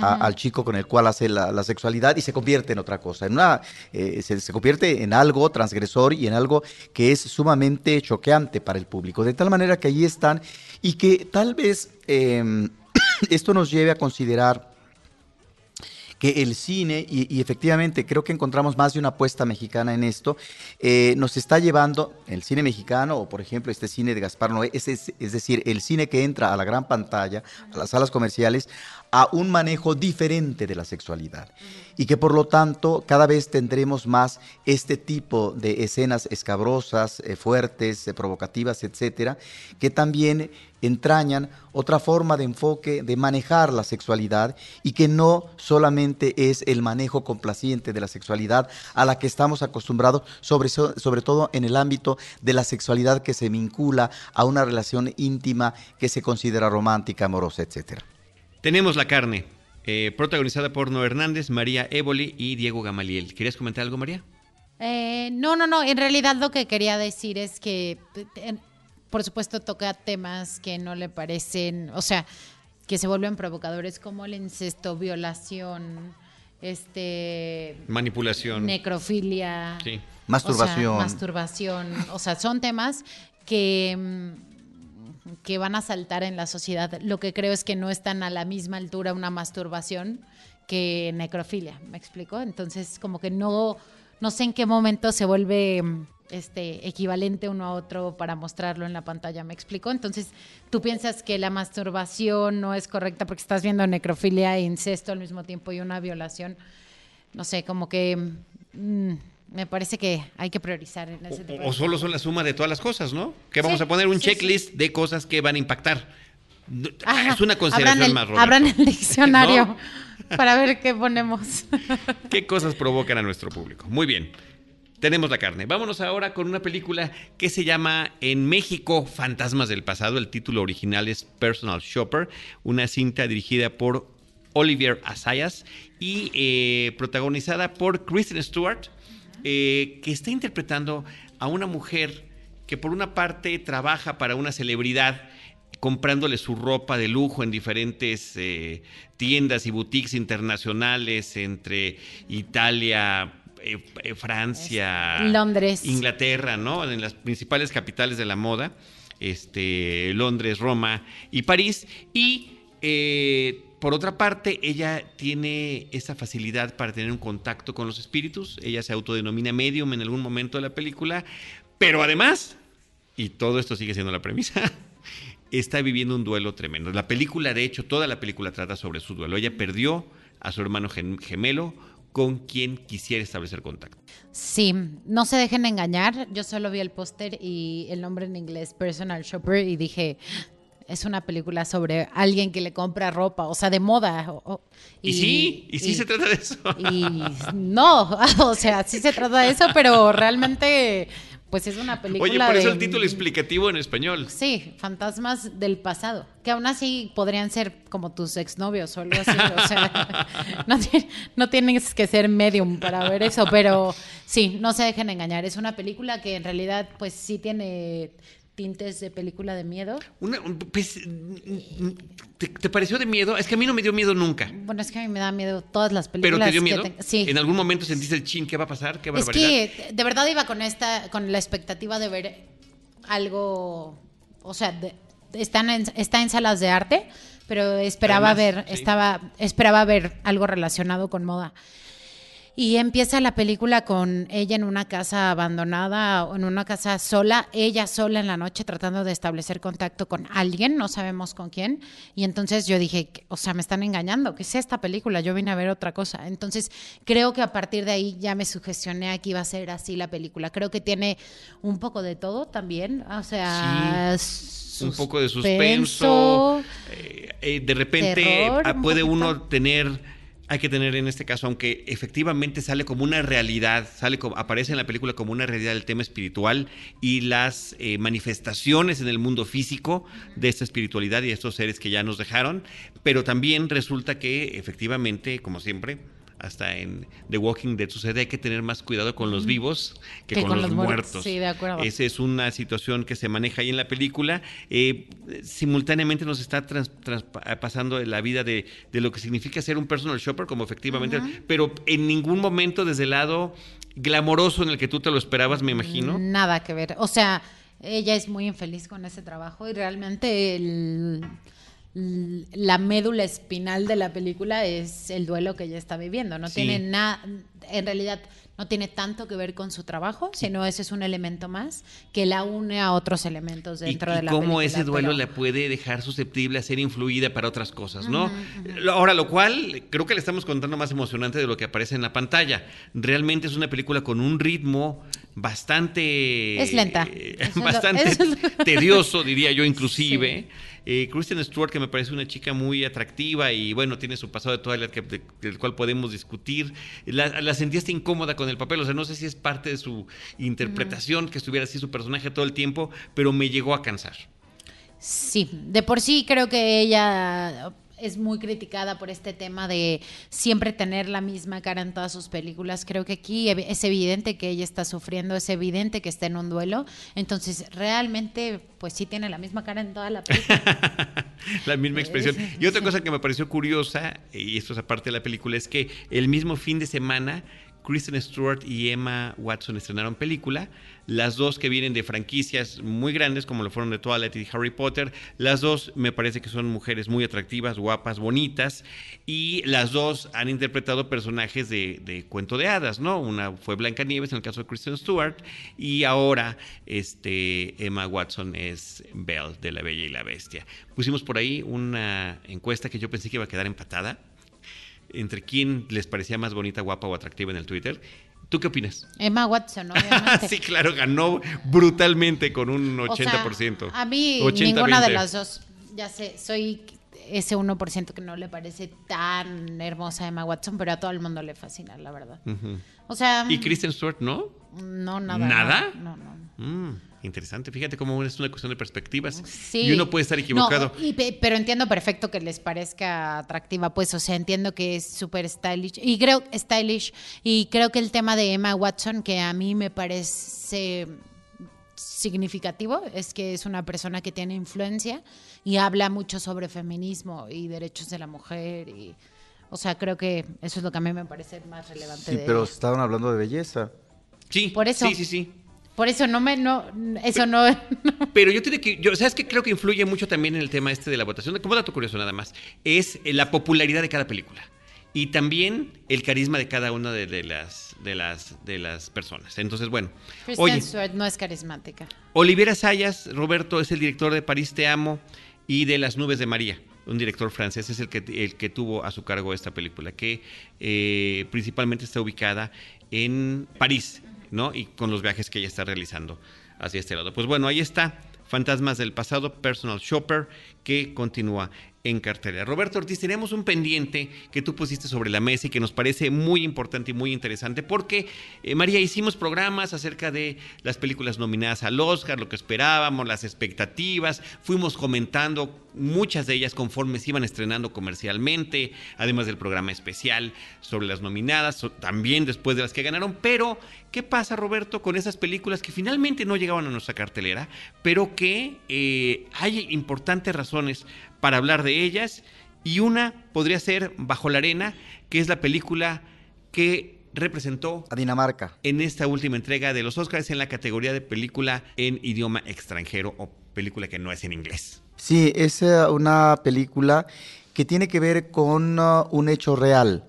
al chico con el cual hace la, sexualidad y se convierte en otra cosa, en una, eh, se, convierte en algo transgresor y en algo que es sumamente choqueante para el público, de tal manera que ahí están y que tal vez em, <coughs> esto nos lleve a considerar que el cine, y, efectivamente creo que encontramos más de una apuesta mexicana en esto, eh, nos está llevando, el cine mexicano, o por ejemplo este cine de Gaspar Noé, es, es, decir, el cine que entra a la gran pantalla, a las salas comerciales, a un manejo diferente de la sexualidad. Y que por lo tanto cada vez tendremos más este tipo de escenas escabrosas, eh, fuertes, eh, provocativas, etcétera, que también entrañan otra forma de enfoque de manejar la sexualidad y que no solamente es el manejo complaciente de la sexualidad a la que estamos acostumbrados, sobre, sobre todo en el ámbito de la sexualidad que se vincula a una relación íntima que se considera romántica, amorosa, etcétera. Tenemos La Carne, eh, protagonizada por No Hernández, María Évoli y Diego Gamaliel. ¿Querías comentar algo, María? Eh, no, no, no. En realidad lo que quería decir es que por supuesto toca temas que no le parecen, o sea, que se vuelven provocadores como el incesto, violación, este manipulación, necrofilia, masturbación, masturbación, o sea, son temas que mm, que van a saltar en la sociedad. Lo que creo es que no están a la misma altura una masturbación que necrofilia, ¿me explico? Entonces, como que no no sé en qué momento se vuelve mm, este, equivalente uno a otro para mostrarlo en la pantalla, ¿me explico? Entonces, tú piensas que la masturbación no es correcta porque estás viendo necrofilia e incesto al mismo tiempo y una violación. No sé, como que mm, me parece que hay que priorizar en ese o, o, solo son la suma de todas las cosas, ¿no? Que vamos a poner un checklist de cosas que van a impactar. es una consideración más, Roberto. Abran el <laughs> diccionario para ver qué ponemos. <laughs> ¿Qué cosas provocan a nuestro público? Muy bien. tenemos la carne. Vámonos ahora con una película que se llama en México Fantasmas del Pasado. El título original es Personal Shopper, una cinta dirigida por Olivier Asayas y eh, protagonizada por Kristen Stewart, eh, que está interpretando a una mujer que por una parte trabaja para una celebridad comprándole su ropa de lujo en diferentes eh, tiendas y boutiques internacionales entre Italia, eh, Francia, Londres, Inglaterra, ¿no? En las principales capitales de la moda, este, Londres, Roma y París. Y eh, por otra parte, ella tiene esa facilidad para tener un contacto con los espíritus. Ella se autodenomina medium en algún momento de la película, pero además, y todo esto sigue siendo la premisa, <laughs> está viviendo un duelo tremendo. La película, de hecho, toda la película trata sobre su duelo. Ella perdió a su hermano gemelo con quien quisiera establecer contacto. Sí, no se dejen engañar. Yo solo vi el póster y el nombre en inglés, Personal Shopper, y dije, es una película sobre alguien que le compra ropa, o sea, de moda. y, sí, y sí se trata de eso. Y no, <laughs> o sea, sí se trata de eso, pero realmente pues es una película. Oye, por eso el título explicativo en español. Sí, fantasmas del pasado. Que aún así podrían ser como tus exnovios o algo así. o sea, <laughs> no, tienes que ser medium para ver eso, pero sí, no se dejen engañar. Es una película que en realidad, pues sí tiene tintes de película de miedo. Pues, ¿te, pareció de miedo? Es que a mí no me dio miedo nunca. Bueno, es que a mí me da miedo todas las películas. ¿Pero te dio miedo? Sí. ¿En algún momento sentiste el chin? ¿Qué va a pasar? ¿Qué es que de verdad iba con esta, con la expectativa de ver algo, o sea, están está en salas de arte, pero esperaba ver, estaba, esperaba ver algo relacionado con moda. Y empieza la película con ella en una casa abandonada o en una casa sola, ella sola en la noche tratando de establecer contacto con alguien, no sabemos con quién. Y entonces yo dije, o sea, me están engañando, ¿qué es esta película? Yo vine a ver otra cosa. Entonces creo que a partir de ahí ya me sugestioné a que iba a ser así la película. Creo que tiene un poco de todo también, o sea... un poco de suspenso. Eh, eh, de repente puede uno tener hay que tener en este caso, aunque efectivamente sale como una realidad, sale como, aparece en la película como una realidad el tema espiritual y las eh, manifestaciones en el mundo físico de esta espiritualidad y estos seres que ya nos dejaron, pero también resulta que efectivamente, como siempre, hasta en The Walking Dead sucede, hay que tener más cuidado con los vivos que, con, los, muertos. Sí, de acuerdo. Esa es una situación que se maneja ahí en la película. Eh, simultáneamente nos está pasando la vida de, lo que significa ser un personal shopper, como efectivamente, pero en ningún momento desde el lado glamoroso en el que tú te lo esperabas, me imagino. Nada que ver. O sea, ella es muy infeliz con ese trabajo y realmente el la médula espinal de la película es el duelo que ella está viviendo. No tiene nada, en realidad no tiene tanto que ver con su trabajo, sino ese es un elemento más que la une a otros elementos dentro de la película. cómo ese duelo la puede dejar susceptible a ser influida para otras cosas, ¿no? Ahora, lo cual creo que le estamos contando más emocionante de lo que aparece en la pantalla. Realmente es una película con un ritmo bastante... Es lenta. bastante tedioso, diría yo inclusive. Eh, Kristen Stewart, que me parece una chica muy atractiva y bueno, tiene su pasado de Twilight que, del cual podemos discutir. La, la sentías incómoda con el papel, o sea, no sé si es parte de su interpretación, que estuviera así su personaje todo el tiempo, pero me llegó a cansar. Sí, de por sí creo que ella es muy criticada por este tema de siempre tener la misma cara en todas sus películas. Creo que aquí es evidente que ella está sufriendo, es evidente que está en un duelo. Entonces, realmente, pues sí tiene la misma cara en toda la película. <laughs> la misma expresión. Y otra cosa que me pareció curiosa, y esto es aparte de la película, es que el mismo fin de semana Kristen Stewart y Emma Watson estrenaron película, las dos que vienen de franquicias muy grandes como lo fueron de Twilight y Harry Potter, las dos me parece que son mujeres muy atractivas, guapas, bonitas y las dos han interpretado personajes de, cuento de hadas, ¿no? Una fue Blanca Nieves en el caso de Kristen Stewart y ahora este, Emma Watson es Belle de La Bella y la Bestia. Pusimos por ahí una encuesta que yo pensé que iba a quedar empatada entre quién les parecía más bonita, guapa o atractiva en el Twitter. ¿Tú qué opinas? Emma Watson, obviamente. <laughs> sí, claro, ganó brutalmente con un 80%. a mí ninguna de las dos. Ya sé, soy ese 1% que no le parece tan hermosa Emma Watson, pero a todo el mundo le fascina, la verdad. O sea... ¿Y Kristen Stewart no? No, nada. ¿Nada? No, no. Mm, interesante. Fíjate cómo es una cuestión de perspectivas. Sí. Y uno puede estar equivocado. pero entiendo perfecto que les parezca atractiva, pues, o sea, entiendo que es súper stylish. Y creo, stylish. Y creo que el tema de Emma Watson, que a mí me parece significativo, es que es una persona que tiene influencia y habla mucho sobre feminismo y derechos de la mujer y... O sea, creo que eso es lo que a mí me parece más relevante. Sí, pero estaban hablando de belleza. Sí, por eso. Sí, sí, sí. Por eso no me, no, eso <laughs> no. Pero yo tiene que, yo, sabes que creo que influye mucho también en el tema este de la votación. Como dato curioso nada más, es la popularidad de cada película y también el carisma de cada una de, las de las de las personas. Entonces, bueno, Kristen Stewart no es carismática. Olivera Sayas, Roberto es el director de París te amo y de Las nubes de María un director francés, es el que, el que tuvo a su cargo esta película, que eh, principalmente está ubicada en París, ¿no? Y con los viajes que ella está realizando hacia este lado. Pues bueno, ahí está. Fantasmas del pasado, Personal Shopper, que continúa en cartelera. Roberto Ortiz, tenemos un pendiente que tú pusiste sobre la mesa y que nos parece muy importante y muy interesante porque, eh, María, hicimos programas acerca de las películas nominadas al Oscar, lo que esperábamos, las expectativas, fuimos comentando muchas de ellas conforme se iban estrenando comercialmente, además del programa especial sobre las nominadas, también después de las que ganaron, pero ¿qué pasa, Roberto, con esas películas que finalmente no llegaban a nuestra cartelera, pero que eh, hay importantes razones para hablar de ellas y una podría ser Bajo la Arena, que es la película que representó a Dinamarca en esta última entrega de los Oscars en la categoría de película en idioma extranjero o película que no es en inglés. Sí, es eh, una película que tiene que ver con uh, un hecho real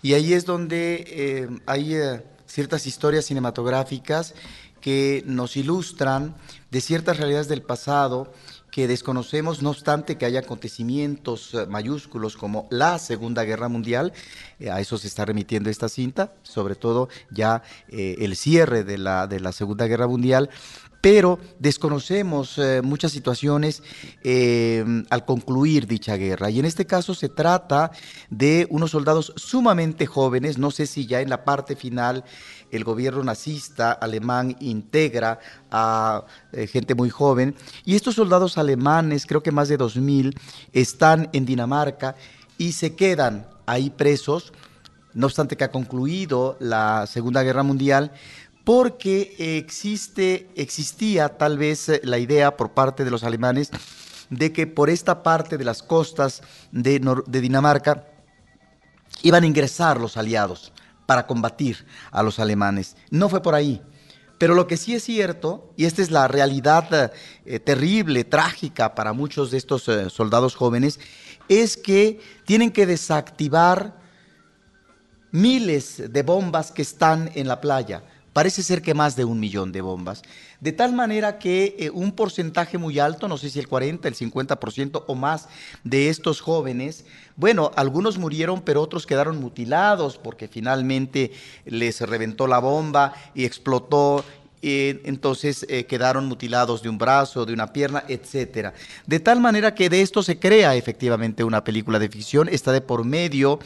y ahí es donde eh, hay eh, ciertas historias cinematográficas que nos ilustran de ciertas realidades del pasado que desconocemos, no obstante que haya acontecimientos eh, mayúsculos como la Segunda Guerra Mundial, eh, a eso se está remitiendo esta cinta, sobre todo ya eh, el cierre de la, de la Segunda Guerra Mundial, pero desconocemos muchas situaciones al concluir dicha guerra. Y en este caso se trata de unos soldados sumamente jóvenes, no sé si ya en la parte final el gobierno nazista alemán integra a eh, gente muy joven. Y estos soldados alemanes, creo que más de 2.000, están en Dinamarca y se quedan ahí presos, no obstante que ha concluido la Segunda Guerra Mundial, porque existe, existía tal vez eh, la idea por parte de los alemanes de que por esta parte de las costas de, de Dinamarca iban a ingresar los aliados para combatir a los alemanes. No fue por ahí. Pero lo que sí es cierto, y esta es la realidad eh, terrible, trágica para muchos de estos eh, soldados jóvenes, es que tienen que desactivar miles de bombas que están en la playa. Parece ser que más de un millón de bombas. De tal manera que eh, un porcentaje muy alto, no sé si el 40, el 50% o más de estos jóvenes, bueno, algunos murieron, pero otros quedaron mutilados porque finalmente les reventó la bomba y explotó entonces eh, quedaron mutilados de un brazo, de una pierna, etcétera. De tal manera que de esto se crea efectivamente una película de ficción, está de por medio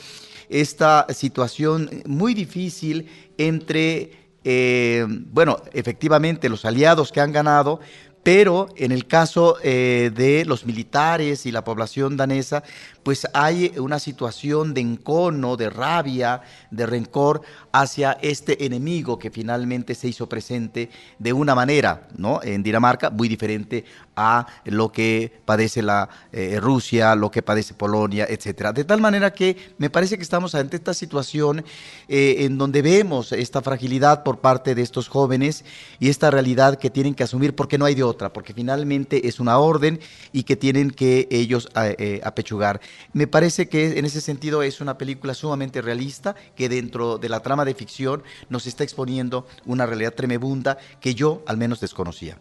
esta situación muy difícil entre eh, bueno, efectivamente los aliados que han ganado, pero en el caso eh, de los militares y la población danesa, pues hay una situación de encono, de rabia, de rencor hacia este enemigo que finalmente se hizo presente de una manera, ¿no? En Dinamarca, muy diferente a lo que padece la eh, Rusia, lo que padece Polonia, etcétera. De tal manera que me parece que estamos ante esta situación eh, en donde vemos esta fragilidad por parte de estos jóvenes y esta realidad que tienen que asumir porque no hay de otra, porque finalmente es una orden y que tienen que ellos eh, apechugar. Me parece que en ese sentido es una película sumamente realista que dentro de la trama de ficción nos está exponiendo una realidad tremebunda que yo al menos desconocía.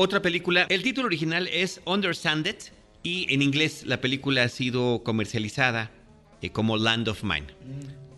Otra película, el título original es Understand It y en inglés la película ha sido comercializada eh, como Land of Mine,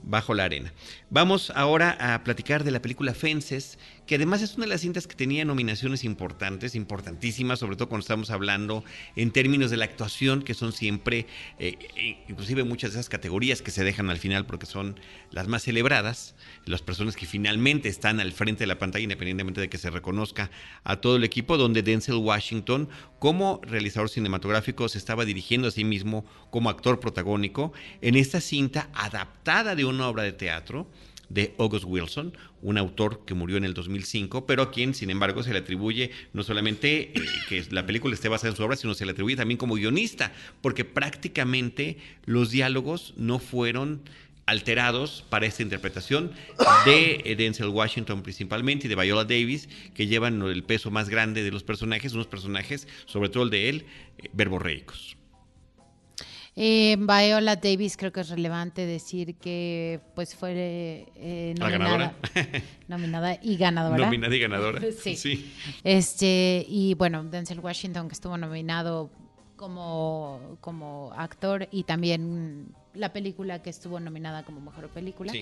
bajo la arena. Vamos ahora a platicar de la película Fences, que además es una de las cintas que tenía nominaciones importantes, importantísimas, sobre todo cuando estamos hablando en términos de la actuación, que son siempre, eh, inclusive muchas de esas categorías que se dejan al final porque son las más celebradas, las personas que finalmente están al frente de la pantalla, independientemente de que se reconozca a todo el equipo, donde Denzel Washington, como realizador cinematográfico, se estaba dirigiendo a sí mismo como actor protagónico en esta cinta adaptada de una obra de teatro de August Wilson, un autor que murió en el 2005, pero a quien, sin embargo, se le atribuye no solamente eh, que la película esté basada en su obra, sino se le atribuye también como guionista, porque prácticamente los diálogos no fueron alterados para esta interpretación de Denzel Washington principalmente y de Viola Davis, que llevan el peso más grande de los personajes, unos personajes, sobre todo el de él, eh, verborreicos. Eh, Viola Davis creo que es relevante decir que pues fue eh, nominada, <laughs> nominada y ganadora. Nominada y ganadora. <laughs> sí. Este, y bueno, Denzel Washington que estuvo nominado como, como actor y también la película que estuvo nominada como mejor película.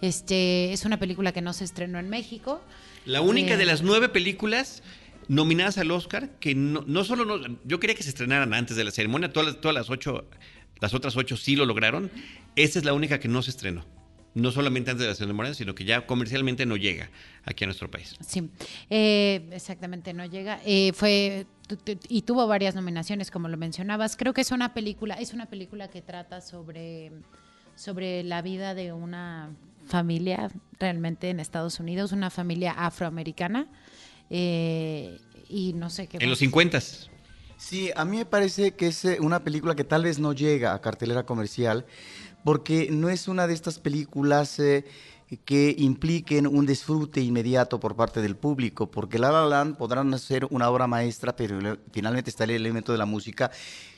Este, es una película que no se estrenó en México. La única de eh, las nueve películas nominadas al Oscar, que no, no solo no, yo quería que se estrenaran antes de la ceremonia, todas, todas las ocho, las otras ocho sí lo lograron. Esta es la única que no se estrenó. No solamente antes de la ceremonia, sino que ya comercialmente no llega aquí a nuestro país. Sí, eh, exactamente, no llega. Eh, fue y tuvo varias nominaciones, como lo mencionabas. Creo que es una película, es una película que trata sobre, sobre la vida de una familia realmente en Estados Unidos, una familia afroamericana. Eh, y no sé qué. En los 50 Sí, a mí me parece que es eh, una película que tal vez no llega a cartelera comercial porque no es una de estas películas eh, que impliquen un disfrute inmediato por parte del público, porque La La Land podrán ser una obra maestra, pero finalmente está el elemento de la música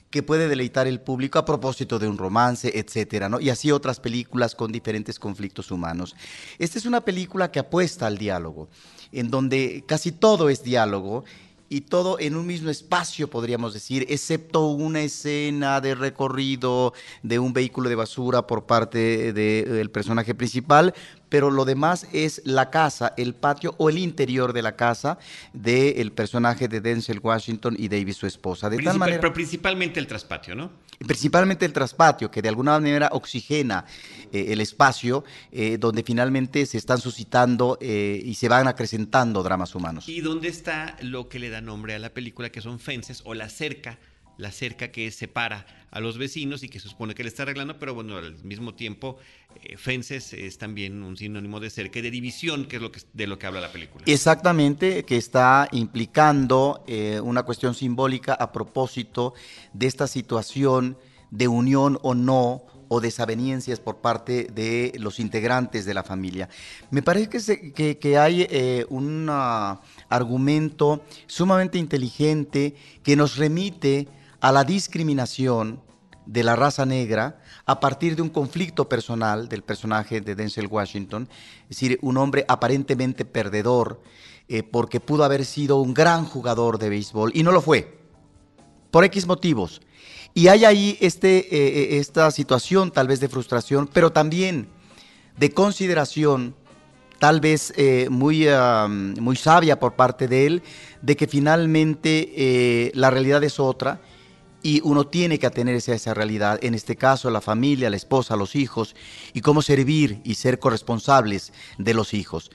que puede deleitar el público a propósito de un romance, etcétera, ¿no? Y así otras películas con diferentes conflictos humanos. Esta es una película que apuesta al diálogo, en donde casi todo es diálogo y todo en un mismo espacio, podríamos decir, excepto una escena de recorrido de un vehículo de basura por parte del personaje principal, pero lo demás es la casa, el patio o el interior de la casa del personaje de Denzel Washington y Davis, su esposa. De tal manera, pero principalmente el traspatio, ¿no? Principalmente el traspatio, que de alguna manera oxigena eh, el espacio eh, donde finalmente se están suscitando eh, y se van acrecentando dramas humanos. ¿Y dónde está lo que le da nombre a la película, que son fences o la cerca? La cerca que separa a los vecinos y que se supone que le está arreglando, pero bueno, al mismo tiempo, eh, fences es también un sinónimo de cerca y de división, que es lo que, de lo que habla la película. Exactamente, que está implicando eh, una cuestión simbólica a propósito de esta situación de unión o no o desavenencias por parte de los integrantes de la familia. Me parece que, que, hay eh, un argumento sumamente inteligente que nos remite a la discriminación de la raza negra a partir de un conflicto personal del personaje de Denzel Washington, es decir, un hombre aparentemente perdedor eh, porque pudo haber sido un gran jugador de béisbol y no lo fue, por X motivos. Y hay ahí este, eh, eh, esta situación tal vez de frustración, pero también de consideración tal vez muy, muy sabia por parte de él, de que finalmente la realidad es otra y uno tiene que atenerse a esa realidad, en este caso la familia, la esposa, los hijos, y cómo servir y ser corresponsables de los hijos.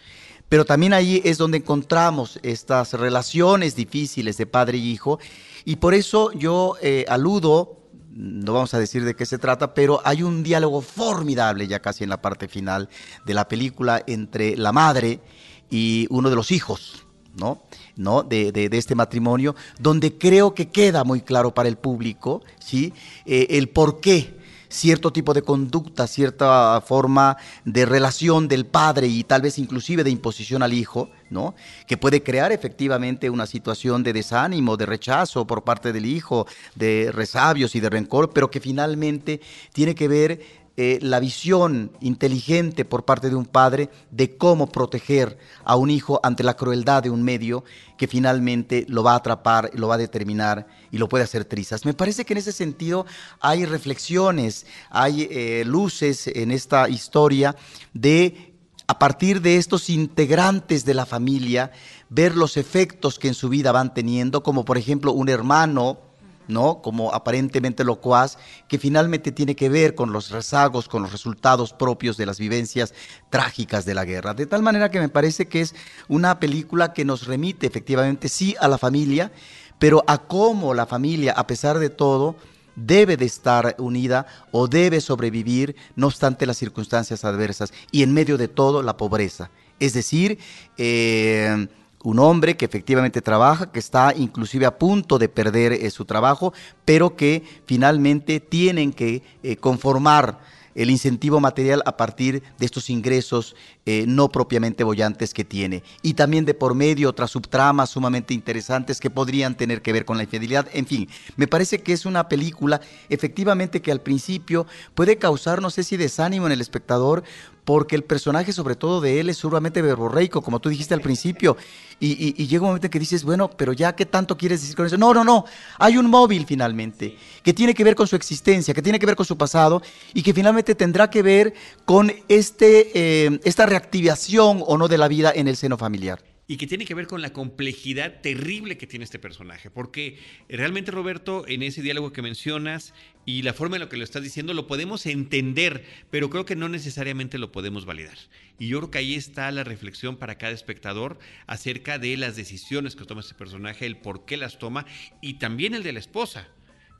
Pero también ahí es donde encontramos estas relaciones difíciles de padre y hijo, y por eso yo eh, aludo, no vamos a decir de qué se trata, pero hay un diálogo formidable ya casi en la parte final de la película entre la madre y uno de los hijos, ¿no? ¿no? De, de, este matrimonio, donde creo que queda muy claro para el público ¿sí? Eh, el por qué cierto tipo de conducta, cierta forma de relación del padre y tal vez inclusive de imposición al hijo, ¿no? Que puede crear efectivamente una situación de desánimo, de rechazo por parte del hijo, de resabios y de rencor, pero que finalmente tiene que ver eh, la visión inteligente por parte de un padre de cómo proteger a un hijo ante la crueldad de un medio que finalmente lo va a atrapar, lo va a determinar y lo puede hacer trizas. Me parece que en ese sentido hay reflexiones, hay eh, luces en esta historia de a partir de estos integrantes de la familia, ver los efectos que en su vida van teniendo, como por ejemplo un hermano, ¿no? Como aparentemente locuaz, que finalmente tiene que ver con los rezagos, con los resultados propios de las vivencias trágicas de la guerra. De tal manera que me parece que es una película que nos remite efectivamente sí a la familia, pero a cómo la familia, a pesar de todo, debe de estar unida o debe sobrevivir no obstante las circunstancias adversas y en medio de todo la pobreza. Es decir, eh, un hombre que efectivamente trabaja, que está inclusive a punto de perder eh, su trabajo, pero que finalmente tienen que eh, conformar el incentivo material a partir de estos ingresos eh, no propiamente bollantes que tiene. Y también de por medio otras subtramas sumamente interesantes que podrían tener que ver con la infidelidad. En fin, me parece que es una película efectivamente que al principio puede causar, no sé si desánimo en el espectador, porque el personaje, sobre todo de él, es sumamente verborreico, como tú dijiste al principio, y, llega un momento en que dices, bueno, pero ya, ¿qué tanto quieres decir con eso? No, no, no, hay un móvil finalmente, que tiene que ver con su existencia, que tiene que ver con su pasado, y que finalmente tendrá que ver con este, eh, esta reactivación o no de la vida en el seno familiar y que tiene que ver con la complejidad terrible que tiene este personaje, porque realmente Roberto, en ese diálogo que mencionas y la forma en la que lo estás diciendo, lo podemos entender, pero creo que no necesariamente lo podemos validar. Y yo creo que ahí está la reflexión para cada espectador acerca de las decisiones que toma este personaje, el por qué las toma y también el de la esposa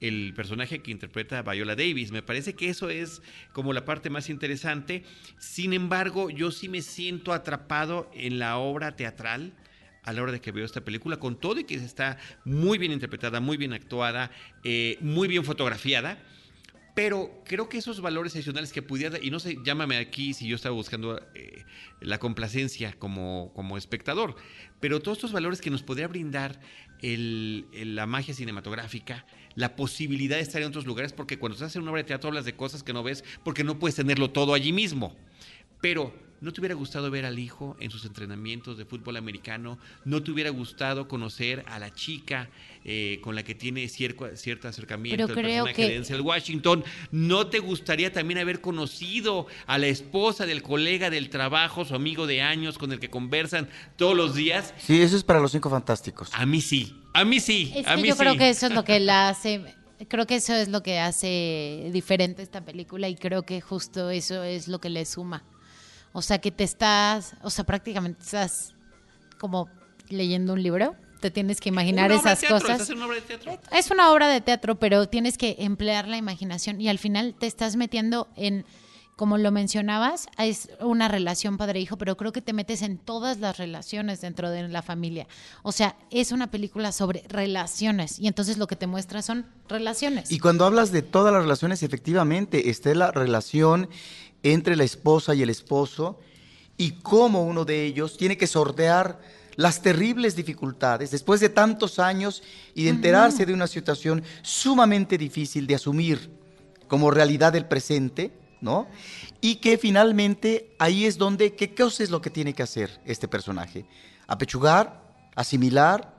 el personaje que interpreta Viola Davis. Me parece que eso es como la parte más interesante. Sin embargo, yo sí me siento atrapado en la obra teatral a la hora de que veo esta película, con todo y que está muy bien interpretada, muy bien actuada, eh, muy bien fotografiada. Pero creo que esos valores adicionales que pudiera, y no sé, llámame aquí si yo estaba buscando eh, la complacencia como, como espectador, pero todos estos valores que nos podría brindar la magia cinematográfica, la posibilidad de estar en otros lugares, porque cuando estás en una obra de teatro hablas de cosas que no ves porque no puedes tenerlo todo allí mismo. Pero ¿No te hubiera gustado ver al hijo en sus entrenamientos de fútbol americano? ¿No te hubiera gustado conocer a la chica eh, con la que tiene cierto, cierto acercamiento el personaje que... de Denzel Washington? ¿No te gustaría también haber conocido a la esposa del colega del trabajo, su amigo de años con el que conversan todos los días? Sí, eso es para los cinco fantásticos. A mí sí, a mí sí. a mí yo creo que eso es lo que <laughs> la hace creo que eso es lo que hace diferente esta película y creo que justo eso es lo que le suma. O sea, que te estás, o sea, prácticamente estás como leyendo un libro. Te tienes que imaginar esas cosas. una obra de teatro? Es una obra de teatro, pero tienes que emplear la imaginación y al final te estás metiendo en, como lo mencionabas, es una relación padre-hijo, pero creo que te metes en todas las relaciones dentro de la familia. O sea, es una película sobre relaciones y entonces lo que te muestra son relaciones. Y cuando hablas de todas las relaciones, efectivamente, está la relación entre la esposa y el esposo y cómo uno de ellos tiene que sortear las terribles dificultades después de tantos años y de enterarse de una situación sumamente difícil de asumir como realidad del presente, ¿no? Y que finalmente ahí es donde, ¿qué cosa es lo que tiene que hacer este personaje? Apechugar, asimilar,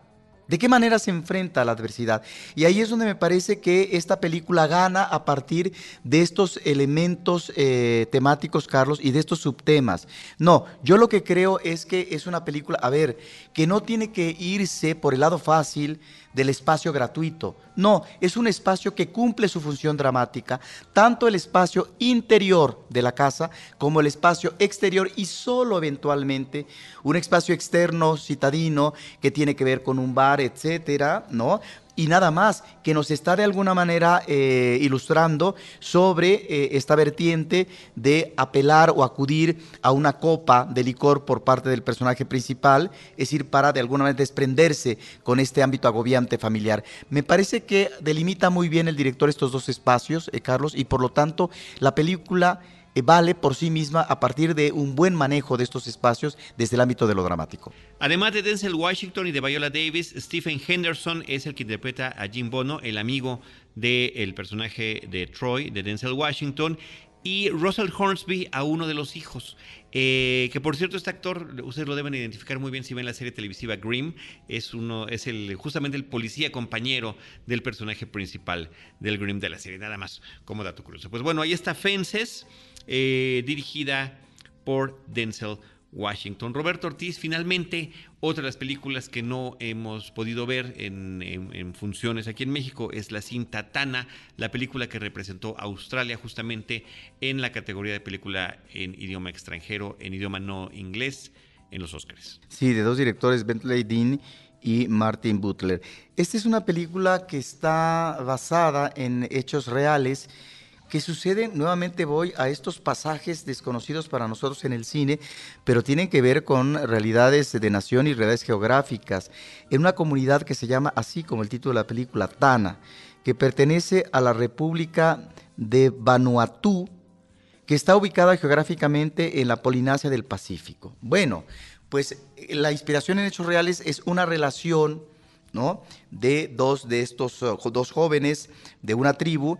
¿De qué manera se enfrenta a la adversidad? Y ahí es donde me parece que esta película gana a partir de estos elementos eh, temáticos, Carlos, y de estos subtemas. No, yo lo que creo es que es una película, a ver, que no tiene que irse por el lado fácil del espacio gratuito. No, es un espacio que cumple su función dramática, tanto el espacio interior de la casa como el espacio exterior y solo eventualmente un espacio externo citadino que tiene que ver con un bar, etcétera, ¿no? Y nada más, que nos está de alguna manera eh, ilustrando sobre eh, esta vertiente de apelar o acudir a una copa de licor por parte del personaje principal, es decir, para de alguna manera desprenderse con este ámbito agobiante familiar. Me parece que delimita muy bien el director estos dos espacios, eh, Carlos, y por lo tanto la película vale por sí misma a partir de un buen manejo de estos espacios desde el ámbito de lo dramático. Además de Denzel Washington y de Viola Davis, Stephen Henderson es el que interpreta a Jim Bono, el amigo del personaje de Troy, de Denzel Washington, y Russell Hornsby a uno de los hijos. Eh, que por cierto, este actor, ustedes lo deben identificar muy bien si ven la serie televisiva Grimm, es uno, es el, justamente el policía compañero del personaje principal del Grimm de la serie, nada más como dato curioso. Pues bueno, ahí está Fences, eh, dirigida por Denzel Washington. Roberto Ortiz, finalmente, otra de las películas que no hemos podido ver en, funciones aquí en México es la cinta Tana, la película que representó Australia justamente en la categoría de película en idioma extranjero, en idioma no inglés, en los Oscars. Sí, de dos directores, Bentley Dean y Martin Butler. Esta es una película que está basada en hechos reales que suceden, nuevamente voy a estos pasajes desconocidos para nosotros en el cine, pero tienen que ver con realidades de nación y realidades geográficas, en una comunidad que se llama así como el título de la película, Tana, que pertenece a la República de Vanuatu, que está ubicada geográficamente en la Polinesia del Pacífico. Bueno, pues la inspiración en hechos reales es una relación ¿no? de dos de estos uh, dos jóvenes de una tribu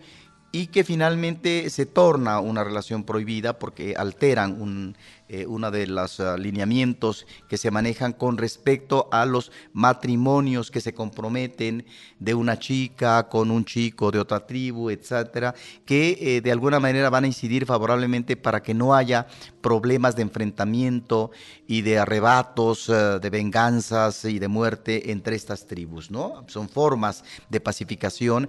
y que finalmente se torna una relación prohibida porque alteran eh, uno de los uh, lineamientos que se manejan con respecto a los matrimonios que se comprometen de una chica con un chico de otra tribu, etcétera, que eh, de alguna manera van a incidir favorablemente para que no haya problemas de enfrentamiento y de arrebatos, uh, de venganzas y de muerte entre estas tribus, ¿no? Son formas de pacificación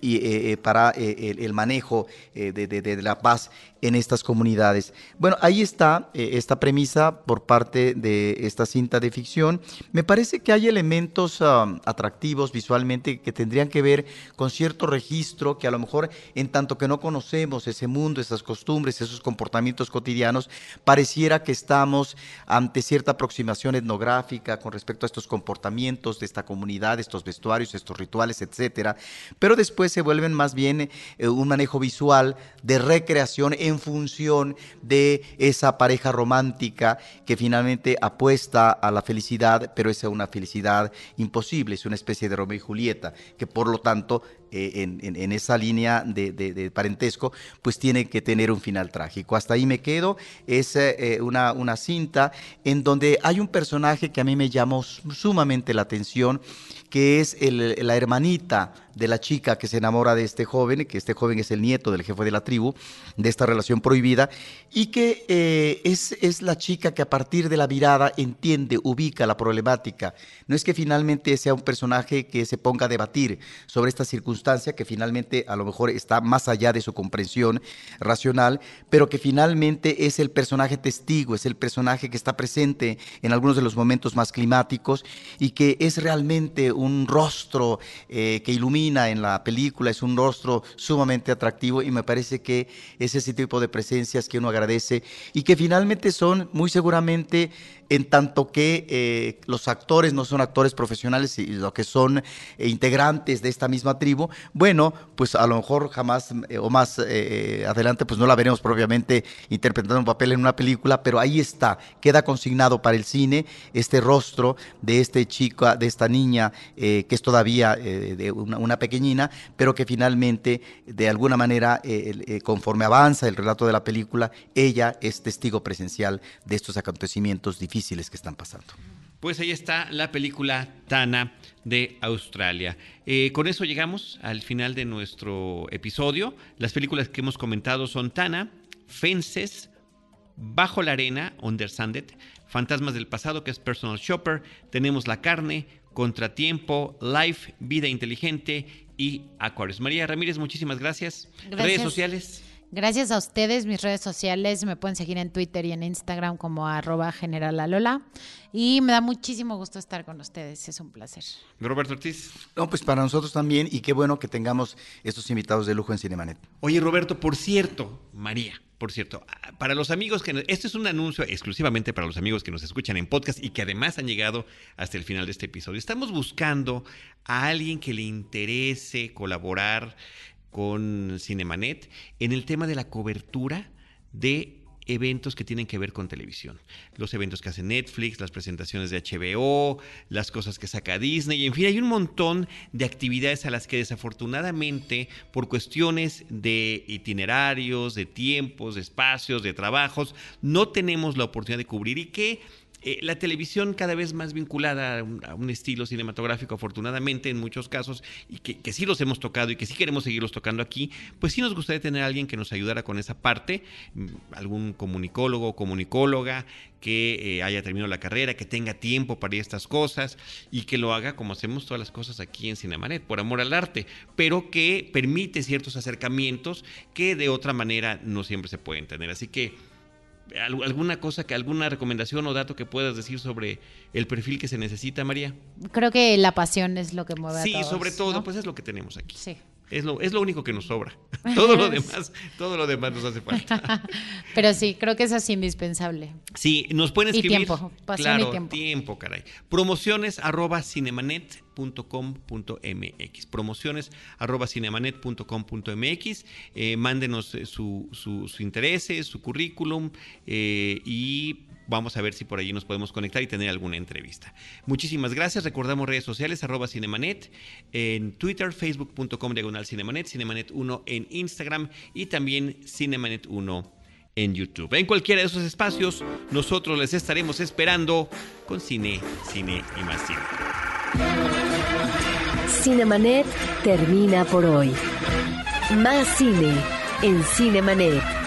y, eh, eh, para eh, el, manejo de, la paz en estas comunidades. Bueno, ahí está esta premisa por parte de esta cinta de ficción. Me parece que hay elementos um, atractivos visualmente que tendrían que ver con cierto registro que a lo mejor en tanto que no conocemos ese mundo, esas costumbres, esos comportamientos cotidianos, pareciera que estamos ante cierta aproximación etnográfica con respecto a estos comportamientos de esta comunidad, estos vestuarios, estos rituales, etcétera. Pero después se vuelven más bien eh, un manejo visual de recreación en función de esa pareja romántica que finalmente apuesta a la felicidad, pero es una felicidad imposible, es una especie de Romeo y Julieta, que por lo tanto eh, en, esa línea de, parentesco, pues tiene que tener un final trágico. Hasta ahí me quedo. Es eh, una, una cinta en donde hay un personaje que a mí me llamó sumamente la atención, que es la hermanita de la chica que se enamora de este joven, que este joven es el nieto del jefe de la tribu, de esta relación prohibida, y que eh, es, la chica que a partir de la mirada entiende, ubica la problemática. No es que finalmente sea un personaje que se ponga a debatir sobre esta que finalmente a lo mejor está más allá de su comprensión racional, pero que finalmente es el personaje testigo, es el personaje que está presente en algunos de los momentos más climáticos y que es realmente un rostro eh, que ilumina en la película, es un rostro sumamente atractivo y me parece que es ese tipo de presencias que uno agradece y que finalmente son muy seguramente en tanto que eh, los actores no son actores profesionales y lo que son eh, integrantes de esta misma tribu, bueno, pues a lo mejor jamás eh, o más adelante pues no la veremos propiamente interpretando un papel en una película, pero ahí está, queda consignado para el cine este rostro de este chico, de esta niña que es todavía de una, pequeñina, pero que finalmente de alguna manera conforme avanza el relato de la película, ella es testigo presencial de estos acontecimientos difíciles que están pasando. Pues ahí está la película Tana de Australia. Eh, con eso llegamos al final de nuestro episodio. Las películas que hemos comentado son Tana, Fences, Bajo la Arena, Undersanded, Fantasmas del Pasado, que es Personal Shopper, tenemos La Carne, Contratiempo, Life, Vida Inteligente y Aquarius. María Ramírez, muchísimas gracias. gracias. Redes sociales. Gracias a ustedes, mis redes sociales me pueden seguir en Twitter y en Instagram como arroba generalalola. Y me da muchísimo gusto estar con ustedes, es un placer. Roberto Ortiz. No, pues para nosotros también y qué bueno que tengamos estos invitados de lujo en Cinemanet. Oye, Roberto, por cierto, María, por cierto, para los amigos que... Este es un anuncio exclusivamente para los amigos que nos escuchan en podcast y que además han llegado hasta el final de este episodio. Estamos buscando a alguien que le interese colaborar con Cinemanet en el tema de la cobertura de eventos que tienen que ver con televisión. Los eventos que hace Netflix, las presentaciones de HBO, las cosas que saca Disney, en fin, hay un montón de actividades a las que desafortunadamente por cuestiones de itinerarios, de tiempos, de espacios, de trabajos, no tenemos la oportunidad de cubrir y que eh, la televisión cada vez más vinculada a un, estilo cinematográfico, afortunadamente en muchos casos, y que, sí los hemos tocado y que sí queremos seguirlos tocando aquí, pues sí nos gustaría tener a alguien que nos ayudara con esa parte, mm, algún comunicólogo o comunicóloga que eh, haya terminado la carrera, que tenga tiempo para estas cosas y que lo haga como hacemos todas las cosas aquí en Cinemanet, por amor al arte, pero que permite ciertos acercamientos que de otra manera no siempre se pueden tener. Así que alguna cosa que alguna recomendación o dato que puedas decir sobre el perfil que se necesita, María. Creo que la pasión es lo que mueve sí, a todos. Sí, sobre todo, pues es lo que tenemos aquí. Sí. Es lo, es lo único que nos sobra. <laughs> Todo lo <laughs> demás, todo lo demás nos hace falta. <laughs> Pero sí, creo que eso es indispensable. Sí, nos pueden escribir. Y tiempo, pasión claro, y tiempo. tiempo, caray. Promociones arroba cinemanet.com.mx. Promociones arroba cinemanet.com.mx. Eh, mándenos eh, su, su, su intereses, su currículum eh, y vamos a ver si por allí nos podemos conectar y tener alguna entrevista. Muchísimas gracias. Recordamos redes sociales, arroba Cinemanet, en Twitter, facebook.com diagonal Cinemanet, Cinemanet1 en Instagram y también Cinemanet1 en YouTube. En cualquiera de esos espacios, nosotros les estaremos esperando con cine, cine y más cine. Cinemanet termina por hoy. Más cine en Cinemanet.